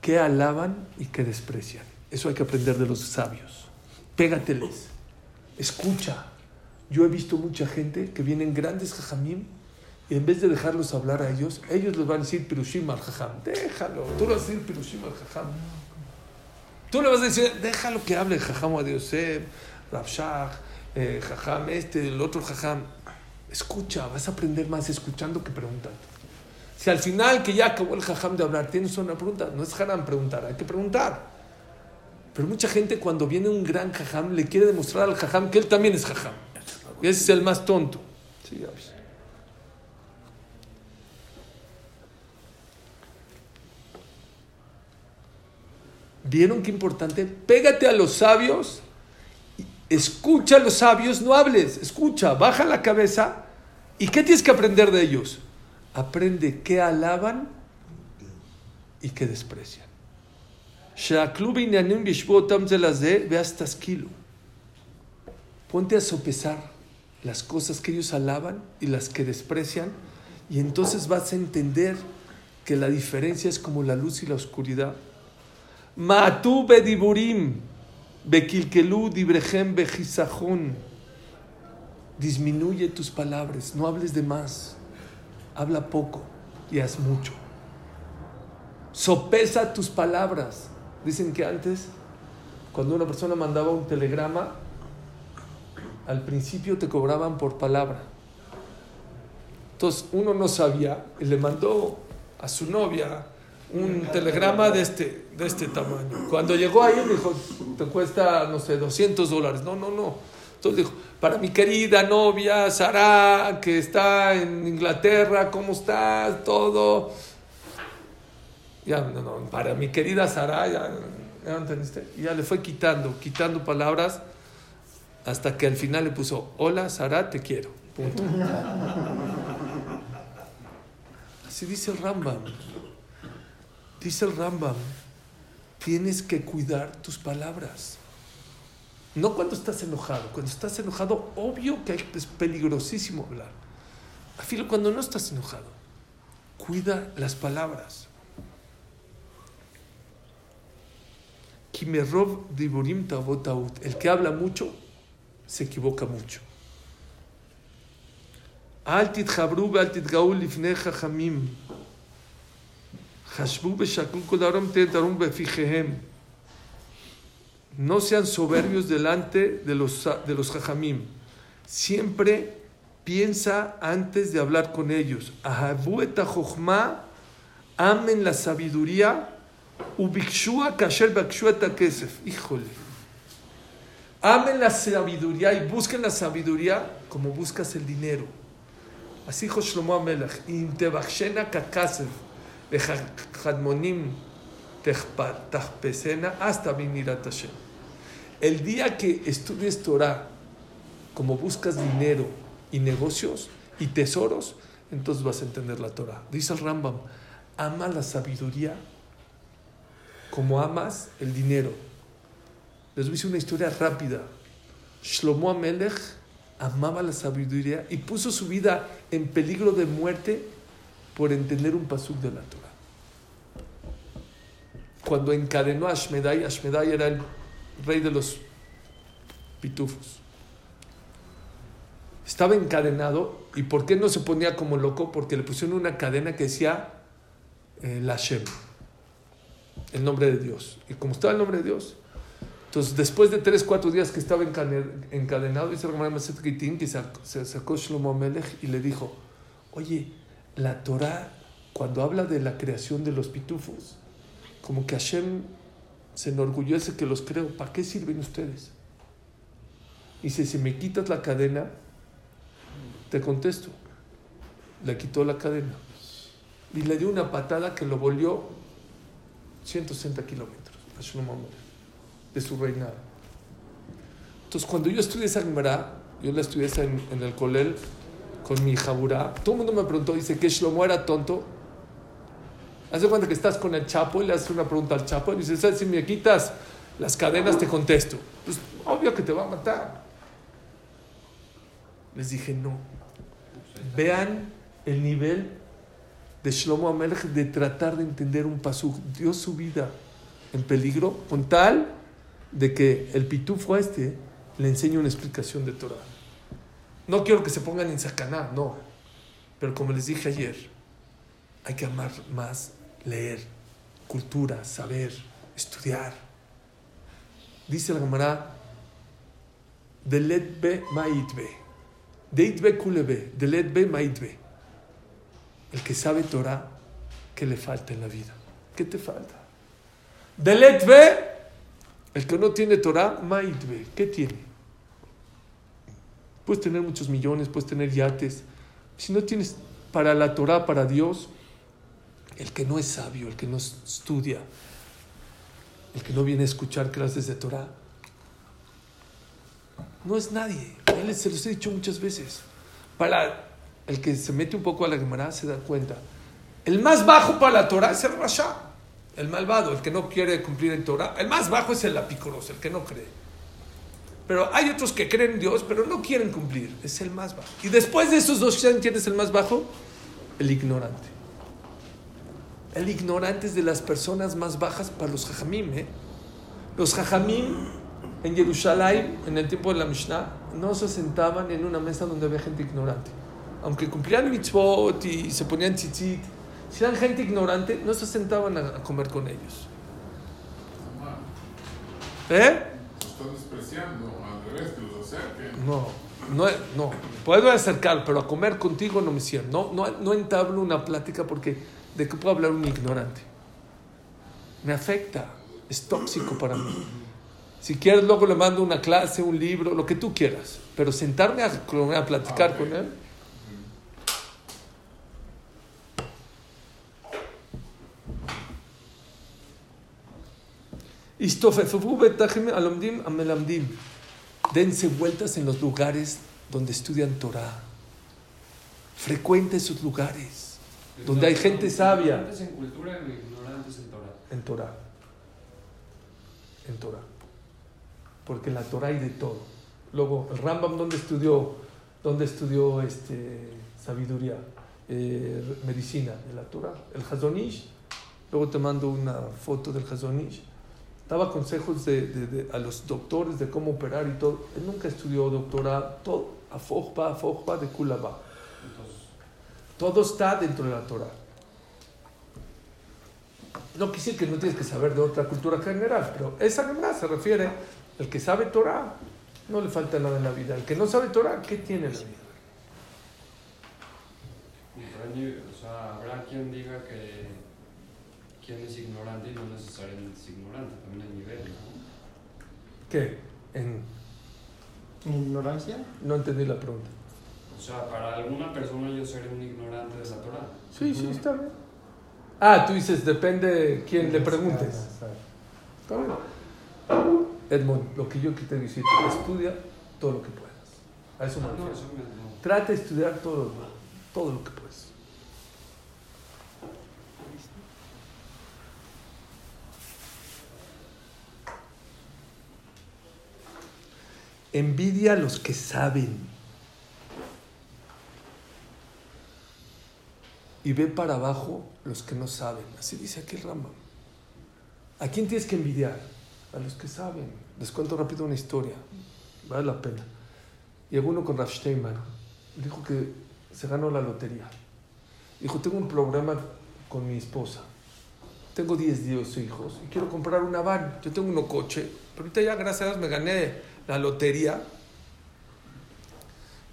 ¿Qué alaban y qué desprecian? Eso hay que aprender de los sabios. Pégateles. Escucha. Yo he visto mucha gente que vienen grandes jajamim y en vez de dejarlos hablar a ellos, ellos les van a decir pirushim al jajam. Déjalo. Tú le vas a decir pirushim al jajam. Tú le vas a decir, déjalo que hable jajam a Yosef, Rabshah, eh, jajam este, el otro jajam. Escucha, vas a aprender más escuchando que preguntando. Si al final que ya acabó el jajam de hablar, tienes una pregunta, no es haram preguntar, hay que preguntar. Pero mucha gente cuando viene un gran jajam le quiere demostrar al jajam que él también es jajam. Y ese es el más tonto. Sí, ya ves. ¿Vieron qué importante? Pégate a los sabios, escucha a los sabios, no hables, escucha, baja la cabeza. ¿Y qué tienes que aprender de ellos? Aprende qué alaban y qué desprecian. Ponte a sopesar las cosas que ellos alaban y las que desprecian, y entonces vas a entender que la diferencia es como la luz y la oscuridad. Ma'atu bediburim, dibrejem bejisajón. Disminuye tus palabras, no hables de más. Habla poco y haz mucho. Sopesa tus palabras. Dicen que antes, cuando una persona mandaba un telegrama, al principio te cobraban por palabra. Entonces uno no sabía y le mandó a su novia un telegrama de este, de este tamaño. Cuando llegó ahí dijo, te cuesta, no sé, 200 dólares. No, no, no. Entonces dijo, para mi querida novia Sara, que está en Inglaterra, ¿cómo estás? Todo. Ya, no, no, para mi querida Sara, ya, ya entendiste. Y ya le fue quitando, quitando palabras, hasta que al final le puso, hola Sara, te quiero. Punto. [laughs] Así dice el Rambam. Dice el Rambam, tienes que cuidar tus palabras. No cuando estás enojado. Cuando estás enojado, obvio que es peligrosísimo hablar. Afilo cuando no estás enojado. Cuida las palabras. El que habla mucho se equivoca mucho. Altit jabru altit gaul lifne chachamim. No sean soberbios delante de los, de los jajamim. Siempre piensa antes de hablar con ellos. Amen la sabiduría. Híjole. Amen la sabiduría y busquen la sabiduría como buscas el dinero. Así dijo Shlomo Amelach. Intebachshena kakasef hasta El día que estudies Torah como buscas dinero y negocios y tesoros, entonces vas a entender la Torah. Dice el Rambam, ama la sabiduría como amas el dinero. Les voy a decir una historia rápida. Shlomo Amelech amaba la sabiduría y puso su vida en peligro de muerte por entender un pasuk de la Torah. Cuando encadenó a Ashmedai, Ashmedai era el rey de los pitufos. Estaba encadenado y ¿por qué no se ponía como loco? Porque le pusieron una cadena que decía eh, la Shem, el nombre de Dios. Y como estaba el nombre de Dios, entonces después de tres, cuatro días que estaba encadenado, dice el que se sacó Shlomo Melech y le dijo, oye, la Torah, cuando habla de la creación de los pitufos, como que Hashem se enorgullece que los creo, ¿para qué sirven ustedes? Dice, si me quitas la cadena, te contesto. Le quitó la cadena y le dio una patada que lo volvió 160 kilómetros de su reinado. Entonces, cuando yo estudié esa yo la estudié en, en, el Colel con mi Jaburá, todo el mundo me preguntó, dice que Shlomo era tonto. Hace cuenta que estás con el Chapo y le haces una pregunta al Chapo y dice, ¿sabes? Si me quitas las cadenas, te contesto. Pues, obvio que te va a matar. Les dije, no. Vean el nivel de Shlomo Amelech de tratar de entender un pasú. Dio su vida en peligro con tal de que el pitufo este le enseñe una explicación de Torah. No quiero que se pongan en sacaná, no. Pero como les dije ayer, hay que amar más leer, cultura, saber, estudiar. Dice la Gemara, Deletbe maitbe. Deitbe kulebe. Deletbe maitbe. El que sabe Torah, ¿qué le falta en la vida? ¿Qué te falta? Deletbe. El que no tiene Torah, maitbe. ¿Qué tiene? Puedes tener muchos millones, puedes tener yates. Si no tienes para la Torah, para Dios, el que no es sabio, el que no estudia, el que no viene a escuchar clases de Torah, no es nadie. Se los he dicho muchas veces. Para el que se mete un poco a la Gemara se da cuenta. El más bajo para la Torah es el Rasha, el malvado, el que no quiere cumplir en Torah. El más bajo es el apicoroso, el que no cree. Pero hay otros que creen en Dios, pero no quieren cumplir. Es el más bajo. Y después de esos dos, ¿quién es el más bajo? El ignorante. El ignorante es de las personas más bajas para los jajamim. ¿eh? Los jajamim en Jerusalén, en el tiempo de la Mishnah, no se sentaban en una mesa donde había gente ignorante. Aunque cumplían mitzvot y se ponían tzitzit, si eran gente ignorante, no se sentaban a, comer con ellos. ¿Eh? Están despreciando, al revés, que los acerquen. No, no, no. Puedo acercar, pero a comer contigo no me siento. No, no, no entablo una plática porque ¿de qué puedo hablar un ignorante? Me afecta, es tóxico para mí. Si quieres, luego le mando una clase, un libro, lo que tú quieras. Pero sentarme a, a platicar con él. Dense vueltas en los lugares donde estudian Torah. Frecuente esos lugares donde hay gente sabia. en cultura y ignorantes en Torah. En Torah. En Torah. Porque en la Torah hay de todo. Luego, el Rambam, ¿dónde estudió, dónde estudió este, sabiduría? Eh, medicina, en la Torah. El Hazonish. Luego te mando una foto del Hazonish daba consejos de, a los doctores de cómo operar y todo. Él nunca estudió doctorado, todo, a afojpa de kulaba. Todo está dentro de la Torah. No quisiera que no tienes que saber de otra cultura general, pero esa Gemara se refiere el que sabe Torah, no le falta nada en la vida. El que no sabe Torah, ¿qué tiene en la vida? O sea, habrá quien diga que quien es ignorante y no necesariamente es ignorante, también hay nivel, ¿no? ¿Qué? ¿En ignorancia? No entendí la pregunta. O sea, para alguna persona yo seré un ignorante de la Torah. Sí, sí, está bien. Ah, tú dices, depende quién le preguntes. Está bien. Edmond, lo que yo quiero decir, estudia todo lo que puedas. A eso me ah, refiero. Trata de estudiar todo, todo lo que puedas. Envidia a los que saben. Y ve para abajo los que no saben. Así dice aquí el Rambam. ¿A quién tienes que envidiar? A los que saben. Les cuento rápido una historia. Vale la pena. Llegó uno con Rav Steinman. Dijo que se ganó la lotería. Dijo, tengo un programa con mi esposa. Tengo 10 10 hijos y quiero comprar una van. Yo tengo un coche, pero ahorita ya gracias a Dios me gané la lotería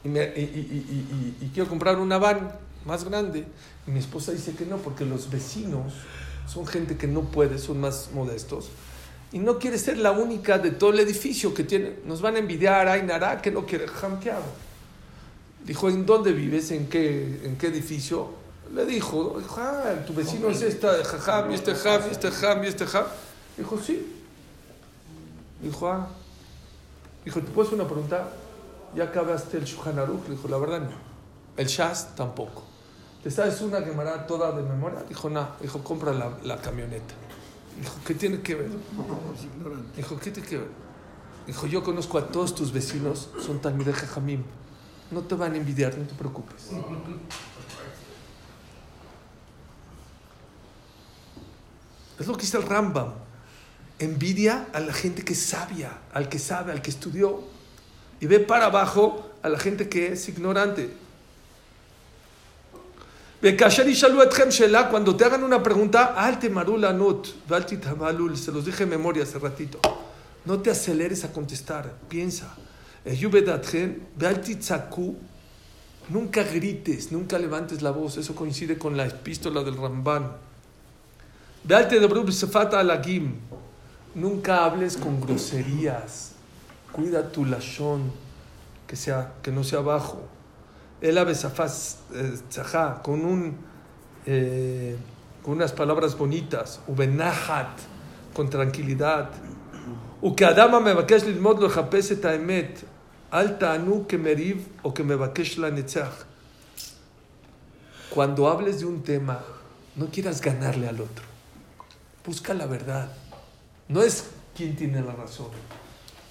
y, quiero comprar una van más grande. Y mi esposa dice que no, porque los vecinos son gente que no puede, son más modestos. Y no quiere ser la única de todo el edificio que tiene. Nos van a envidiar, ay, Nara, que no quiere. Jam, ¿qué hago? Dijo, ¿en dónde vives? ¿En qué, en qué edificio? Le dijo, ah, tu vecino es esta, jajam, este jam, este jam, y este jam. Dijo, sí. Dijo, ah. Dijo, ¿te puedo hacer una pregunta? ¿Ya acabaste el Shulchan Aruch? Le dijo, la verdad no. El Shas tampoco. ¿Te sabes una quemará toda de memoria? Dijo, no. Dijo, compra la, la camioneta. Dijo, ¿qué tiene que ver? Dijo, ¿qué tiene que ver? Dijo, yo conozco a todos tus vecinos, son Talmidei Jajamim. No te van a envidiar, no te preocupes. Es lo que dice el Rambam envidia a la gente que es sabia, al que sabe, al que estudió. Y ve para abajo a la gente que es ignorante. Cuando te hagan una pregunta, se los dije en memoria hace ratito. No te aceleres a contestar, piensa. Eh, nunca grites, nunca levantes la voz. Eso coincide con la epístola del Ramban. Sefata nunca hables con groserías, cuida tu lashon, que, sea, que no sea bajo. El besafaz tzajá, con un eh, con unas palabras bonitas, ubenahat, con tranquilidad. וכאדם המבקש ללמוד לחפש את האמת, אל תענו כמריב או כמבקש לנצח. Cuando hables de un tema, no quieras ganarle al otro. Busca la verdad. No es quien tiene la razón,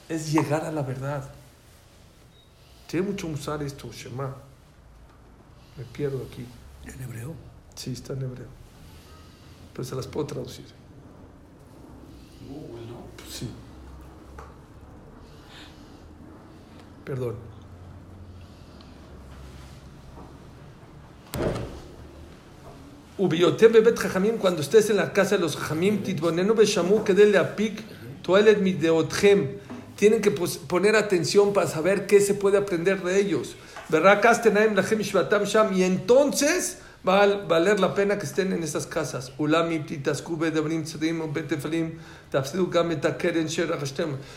es llegar a la verdad. Tiene mucho usar esto, Shema. Me pierdo aquí. ¿En hebreo? Sí, está en hebreo. Pero se las puedo traducir. Google, ¿no? Pues sí. Perdón. Ubiotem bebet jajamim, cuando estés en la casa de los jajamim, titbonenu beshamu kedele apik, toelet mideotchem. Tienen que poner atención para saber qué se puede aprender de ellos. Sham. Y entonces va a valer la pena que estén en esas casas.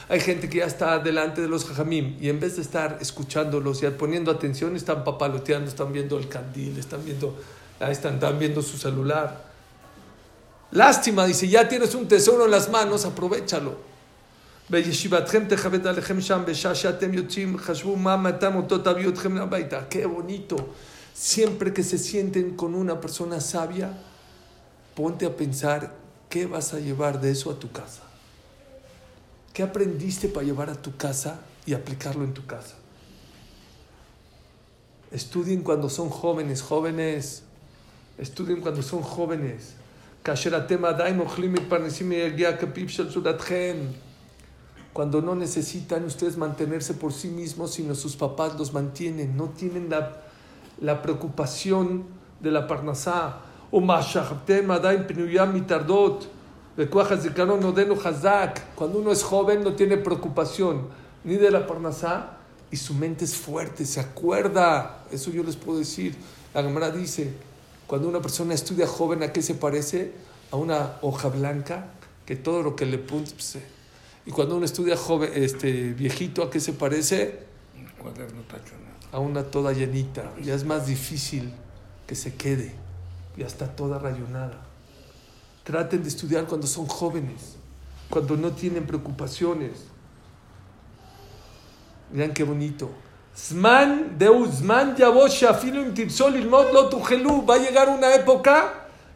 Hay gente que ya está delante de los jajamim y en vez de estar escuchándolos y poniendo atención, están papaloteando, están viendo el candil, están viendo, Ahí están, están viendo su celular. Lástima, dice, ya tienes un tesoro en las manos, aprovechalo. Qué bonito. Siempre que se sienten con una persona sabia, ponte a pensar qué vas a llevar de eso a tu casa. ¿Qué aprendiste para llevar a tu casa y aplicarlo en tu casa? Estudien cuando son jóvenes, jóvenes, Estudien cuando son jóvenes. Cuando no necesitan ustedes mantenerse por sí mismos, sino sus papás los mantienen. No tienen la, la preocupación de la parnasá. Cuando uno es joven no tiene preocupación ni de la parnasá y su mente es fuerte, se acuerda. Eso yo les puedo decir. La Gemara dice, cuando una persona estudia joven, ¿a qué se parece? A una hoja blanca que todo lo que le punte... pues, eh. y cuando uno estudia joven, este, viejito, ¿a qué se parece? Cuaderno tachonado. a una toda llenita. Ya es más difícil que se quede. Ya está toda rayonada. Traten de estudiar cuando son jóvenes, cuando no tienen preocupaciones. Miren qué bonito. Zman deu zman yavosh afilu im tirsol ilmod lo tujelu. Va a llegar una época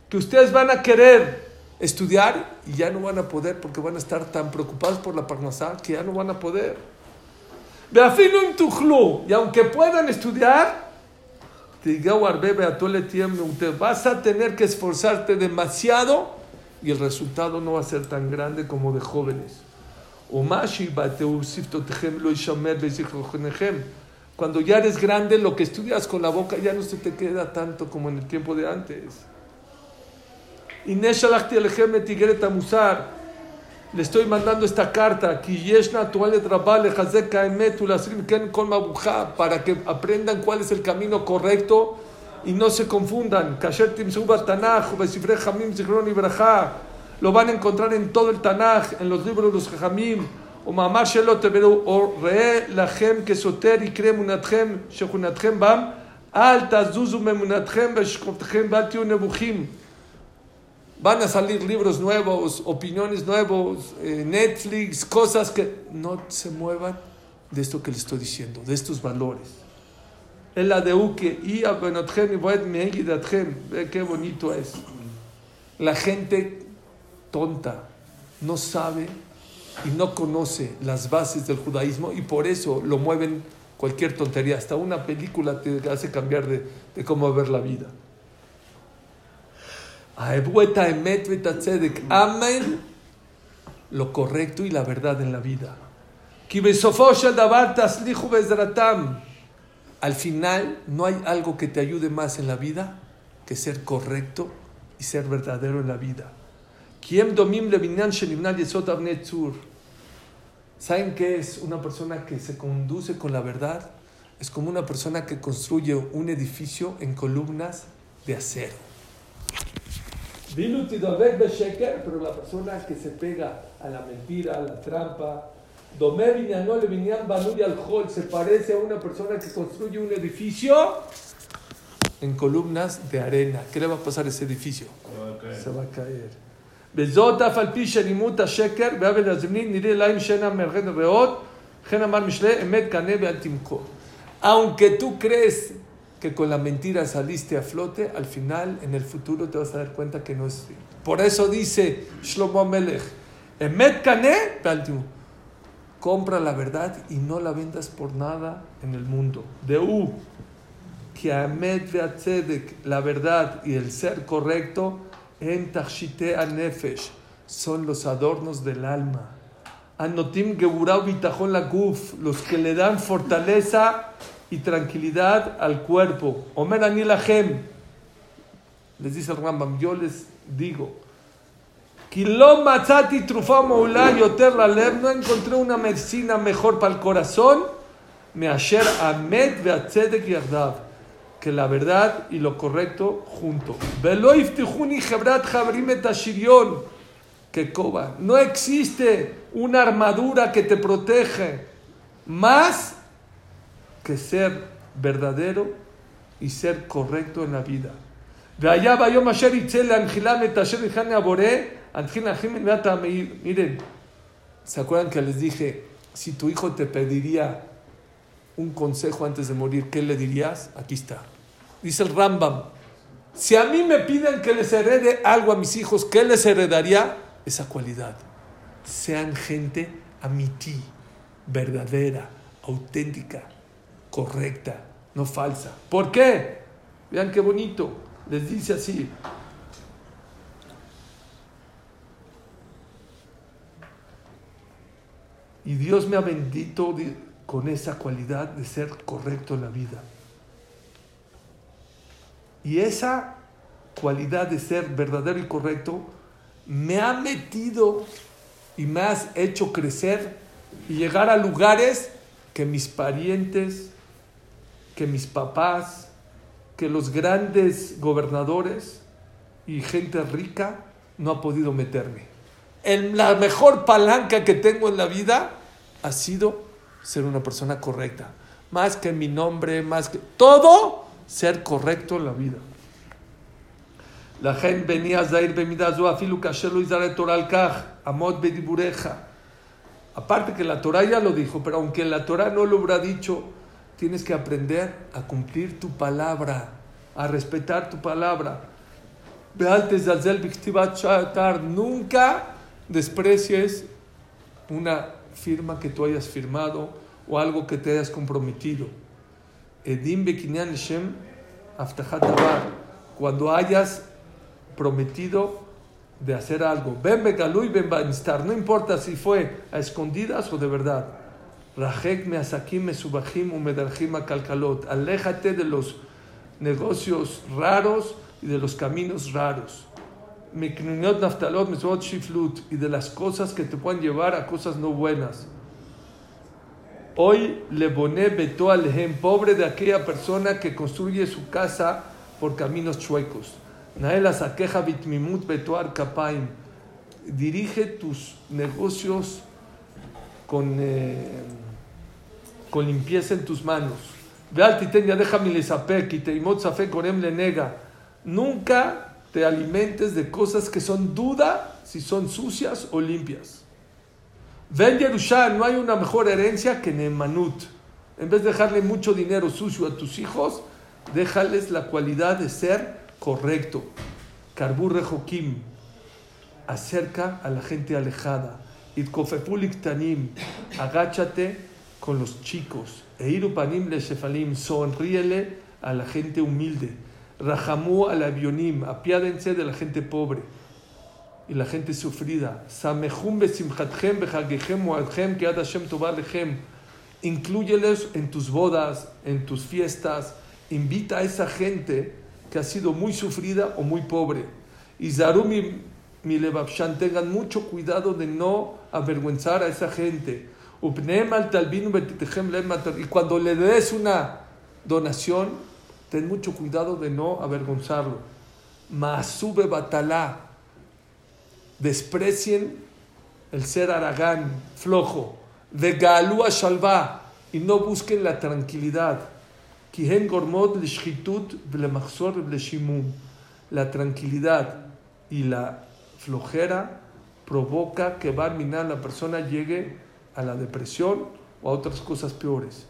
que ustedes van a querer estudiar y ya no van a poder porque van a estar tan preocupados por la parnasá que ya no van a poder. Beafilo en Tujlu. Y aunque puedan estudiar, vas a tener que esforzarte demasiado y el resultado no va a ser tan grande como de jóvenes. Cuando ya eres grande, lo que estudias con la boca ya no se te queda tanto como en el tiempo de antes. Amusar. Le estoy mandando esta carta, para que aprendan cuál es el camino correcto y no se confundan. Lo van a encontrar en todo el Tanaj, en los libros de los Jajamim. Mamar shelo teveru, o re lachem kesoter y kre munatchem, shechunatchem bam, al tazuzu memunatchem, beshkotchem batiu nebuchim. Van a salir libros nuevos, opiniones nuevos, eh, Netflix, cosas que no se muevan de esto que les estoy diciendo, de estos valores. El y abenotchem y ve qué bonito es. La gente tonta, no sabe y no conoce las bases del judaísmo y por eso lo mueven cualquier tontería. Hasta una película te hace cambiar de, de cómo ver la vida. Amen lo correcto y la verdad en la vida. Al final no hay algo que te ayude más en la vida que ser correcto y ser verdadero en la vida. ¿Saben qué es una persona que se conduce con la verdad? Es como una persona que construye un edificio en columnas de acero. Pero la persona que se pega a la mentira, a la trampa, se parece a una persona que construye un edificio en columnas de arena. ¿Qué le va a pasar a ese edificio? Se va a caer. בזאת אף על פי שלימוד השקר בעוול הזמני נראה להם שאינה מרחד ריאות, לכן אמר משלי אמת כנה ואל תמכור. Aunque tú crees que con la mentira saliste a flote, al final, en el futuro te vas a dar cuenta que no es. Por eso dice Shlomo Melech, Emet kane Compra la verdad y no la vendas por nada en el mundo. De U, que Emet la verdad y el ser correcto, en Tachshite Nefesh son los adornos del alma. Anotim Geburau Bitajón la Guf, los que le dan fortaleza y tranquilidad al cuerpo. Omer Anilahem, les dice el Rambam, yo les digo, Kilom Matzati Trufam Yoter Lalev, no encontré una medicina mejor para el corazón, me asher Amet Beatzedek Yardav que la verdad y lo correcto junto. Que coba. No existe una armadura que te protege más que ser verdadero y ser correcto en la vida. Miren, ¿se acuerdan que les dije, si tu hijo te pediría un consejo antes de morir, ¿qué le dirías? Aquí está. Dice el Rambam, si a mí me piden que les herede algo a mis hijos, ¿qué les heredaría? Esa cualidad. Sean gente amití, verdadera, auténtica, correcta, no falsa. ¿Por qué? Vean qué bonito. Les dice así. Y Dios me ha bendito con esa cualidad de ser correcto en la vida. Y esa cualidad de ser verdadero y correcto me ha metido y me has hecho crecer y llegar a lugares que mis parientes, que mis papás, que los grandes gobernadores y gente rica no ha podido meterme. La mejor palanca que tengo en la vida ha sido ser una persona correcta. Más que mi nombre, más que todo ser correcto en la vida. La gente venía a Zair Bemidazu, afilu kasher lo izare Torah al kaj, amot bedibureja. Aparte que la Torah ya lo dijo, pero aunque la Torah no lo hubiera dicho, tienes que aprender a cumplir tu palabra, a respetar tu palabra. Nunca desprecies una firma que tú hayas firmado o algo que te hayas comprometido. Edim bekinyan davar. Cuando hayas prometido de hacer algo. Ben begalui, ben. No importa si fue a escondidas o de verdad. Rajek me asakim me subajim u. Aléjate de los negocios raros y de los caminos raros. Miknuniot naftalot shiflut. Y de las cosas que te pueden llevar a cosas no buenas. Hoy le boné beto alejem, pobre de aquella persona que construye su casa por caminos chuecos. Naela saqueja bitmimut betuar kapaim. Dirige tus negocios con, eh, con limpieza en tus manos. Ve al titen ya le sapek y teimot safe korem le nega. Nunca te alimentes de cosas que son duda si son sucias o limpias. Ven no hay una mejor herencia que Nemanut. En vez de dejarle mucho dinero sucio a tus hijos, déjales la cualidad de ser correcto. Karbur Rejokim, acerca a la gente alejada. Itkofepulik Tanim, agáchate con los chicos. Eirupanim le Shefalim, sonríele a la gente humilde. Rahamu al avionim, apiádense de la gente pobre y la gente sufrida. Inclúyeles en tus bodas, en tus fiestas. Invita a esa gente que ha sido muy sufrida o muy pobre. Y Zarumi Milebabshan, tengan mucho cuidado de no avergüenzar a esa gente. Y cuando le des una donación, ten mucho cuidado de no avergonzarlo. Maasube batalá, desprecien el ser aragán, flojo, de galúa shalva, y no busquen la tranquilidad. La tranquilidad y la flojera provoca que Barminá, la persona, llegue a la depresión o a otras cosas peores.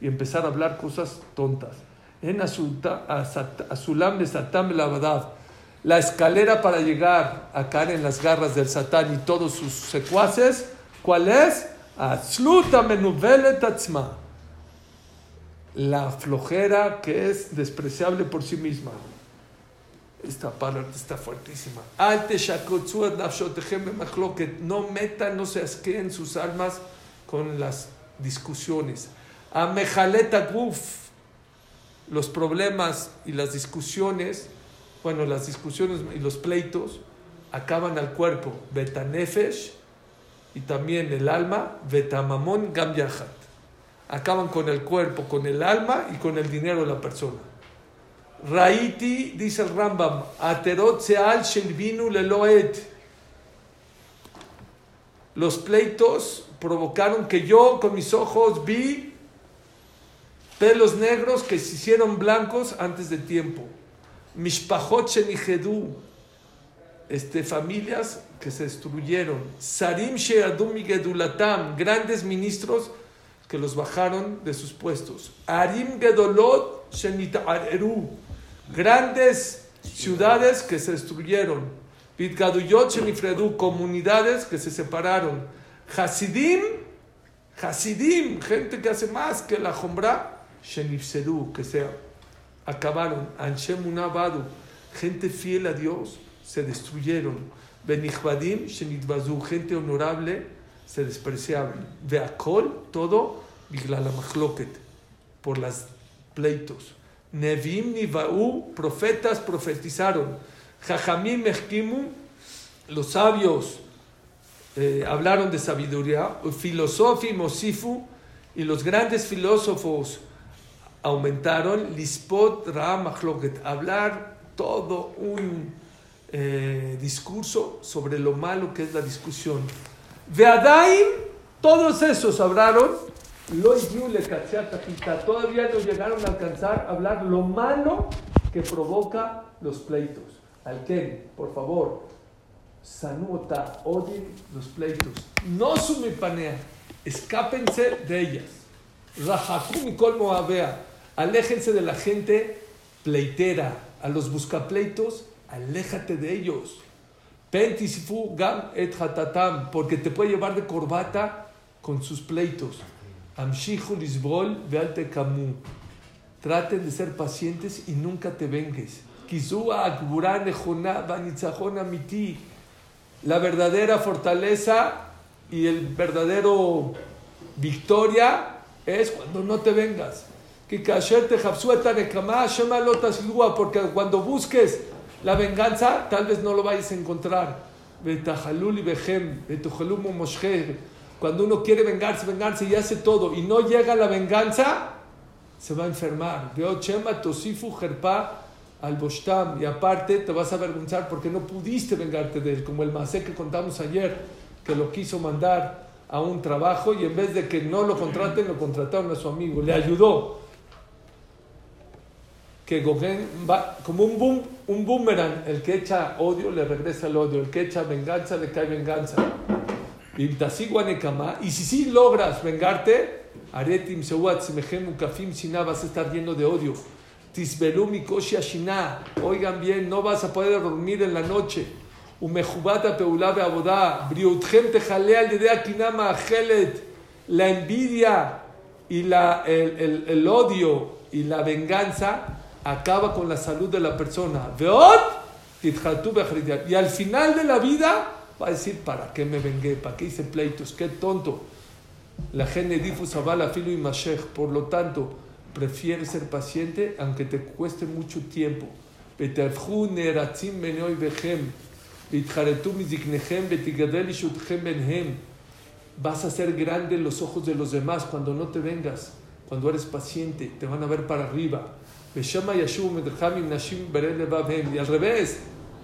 Y empezar a hablar cosas tontas. En asulam de satam lavadav. La escalera para llegar a caer en las garras del Satán y todos sus secuaces, ¿cuál es? La flojera que es despreciable por sí misma. Esta palabra está fuertísima. No metan, no se asqueen sus almas con las discusiones. Amejaleta guf. Los problemas y las discusiones, bueno, las discusiones y los pleitos acaban al cuerpo. Betanefesh y también el alma. Betamamon gam yachat. Acaban con el cuerpo, con el alma y con el dinero de la persona. Raiti, dice el Rambam, aterot seal shelvinu leloet. Los pleitos provocaron que yo con mis ojos vi pelos negros que se hicieron blancos antes de tiempo. Mishpachot shenijedú, este, familias que se destruyeron. Sarim sheadum gedulatam, grandes ministros que los bajaron de sus puestos. Arim gedolot shenitareru, grandes ciudades que se destruyeron. Pitgaduyot shenifredu, comunidades que se separaron. Hasidim, Hasidim, gente que hace más que la jombra, shenifseru, que se acabaron. Anshemunabadu, gente fiel a Dios, se destruyeron. Benichbadim, shenitbazu, gente honorable, se despreciaban. Veakol, todo, biglala machloket, por las pleitos. Nevim Nivaú, profetas profetizaron. Jajamim Mechkimu, los sabios eh, hablaron de sabiduría. Filosofi Mosifu, y los grandes filósofos aumentaron. Lispot Ra Machloket, hablar todo un eh, discurso sobre lo malo que es la discusión. Veadaim, todos esos hablaron. Lo. Todavía no llegaron a alcanzar a hablar lo malo que provoca los pleitos. Al que, por favor, sanuota, odien los pleitos. No sumipanea, escápense de ellas. Rajakum y colmo avea, aléjense de la gente pleitera, a los buscapleitos, aléjate de ellos. Pentisifu gam et hatatam, porque te puede llevar de corbata con sus pleitos. Amshichu lisbol vealte kamu. Traten de ser pacientes y nunca te vengues. La verdadera fortaleza y el verdadero victoria es cuando no te vengas. Que kasher te porque cuando busques la venganza, tal vez no lo vayas a encontrar. Cuando uno quiere vengarse, vengarse y hace todo y no llega la venganza, se va a enfermar. Tosifu al bostam y aparte te vas a avergonzar porque no pudiste vengarte de él, como el masé que contamos ayer, que lo quiso mandar a un trabajo y en vez de que no lo contraten, lo contrataron a su amigo, le ayudó. Que va como un, boom, un boomerang, el que echa odio le regresa el odio, el que echa venganza le cae venganza. Y si sí logras vengarte, aretim sewat simehemu kafim sina vas a estar lleno de odio. Tisbelu mikoshi ashina. Oigan bien, no vas a poder dormir en la noche. Umejubata peulabe abodá. Briutchem tejalea al de akinama ajelet. La envidia y la, el, el, el odio y la venganza acaba con la salud de la persona. Y al final de la vida va a decir, ¿para qué me vengué? ¿Para qué hice pleitos? ¡Qué tonto! La gene difusabala filo y mashech. Por lo tanto, prefiere ser paciente aunque te cueste mucho tiempo. Vas a ser grande en los ojos de los demás cuando no te vengas, cuando eres paciente, te van a ver para arriba. Beshama yashu medhamim nashim beren levavhem. Y al revés,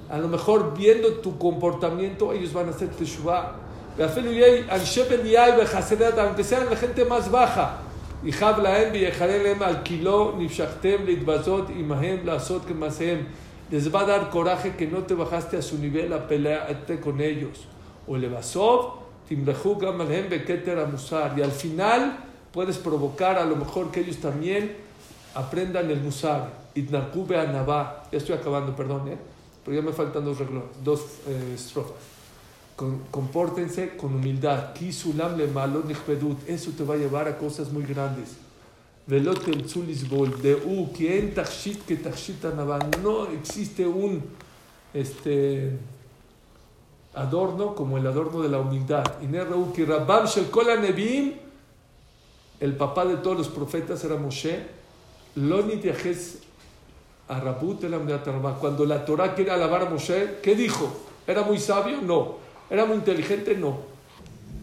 a lo mejor viendo tu comportamiento, ellos van a hacer teshuvah. Aunque sean la gente más baja. Y hablaem ויחרלם al kilo נפשחתם להתבזות עמהם לעשות כמעשיהם. Les va a dar coraje que no te bajaste a su nivel a pelearte con ellos. O lebasov, timlehu gam alhem beketer amusar. Y al final puedes provocar a lo mejor que ellos también aprendan el musar. Itnarku be'anabá. Ya estoy acabando, perdón, ¿eh? pero ya me faltan dos, renglones, dos eh, estrofas. Con, compórtense con humildad. Kisulam le malo Eso te va a llevar a cosas muy grandes. Velot el zulisbol de u quien tachit que tachit No existe un este adorno como el adorno de la humildad. Inerrau ki rabam shel kol el papá de todos los profetas era Moshe. Cuando la Torah quiere alabar a Moshe, ¿qué dijo? ¿Era muy sabio? No. ¿Era muy inteligente? No.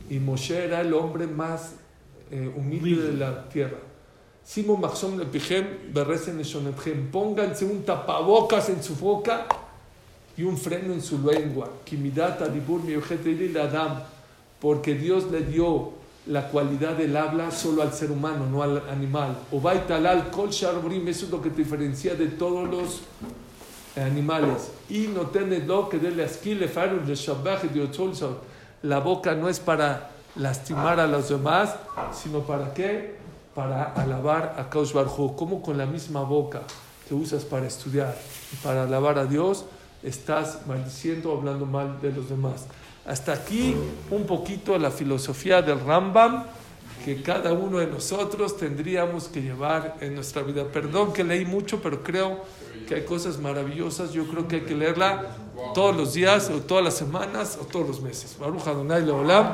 Y Moshe era el hombre más eh, humilde de la tierra. Simon Maxom le pijem berresen Pónganse un tapabocas en su boca y un freno en su lengua. Kimidata dibur adam. Porque Dios le dio la cualidad del habla solo al ser humano, no al animal. O talal kol sharbrim, eso es lo que te diferencia de todos los animales. Y no lo que dele asquile de La boca no es para lastimar a los demás, sino para qué? Para alabar a Kaush Barhu. Como con la misma boca que usas para estudiar y para alabar a Dios, estás maldiciendo o hablando mal de los demás. Hasta aquí un poquito la filosofía del Rambam que cada uno de nosotros tendríamos que llevar en nuestra vida. Perdón que leí mucho, pero creo que hay cosas maravillosas. Yo creo que hay que leerla todos los días, o todas las semanas, o todos los meses. Baruch Adonai Leolam.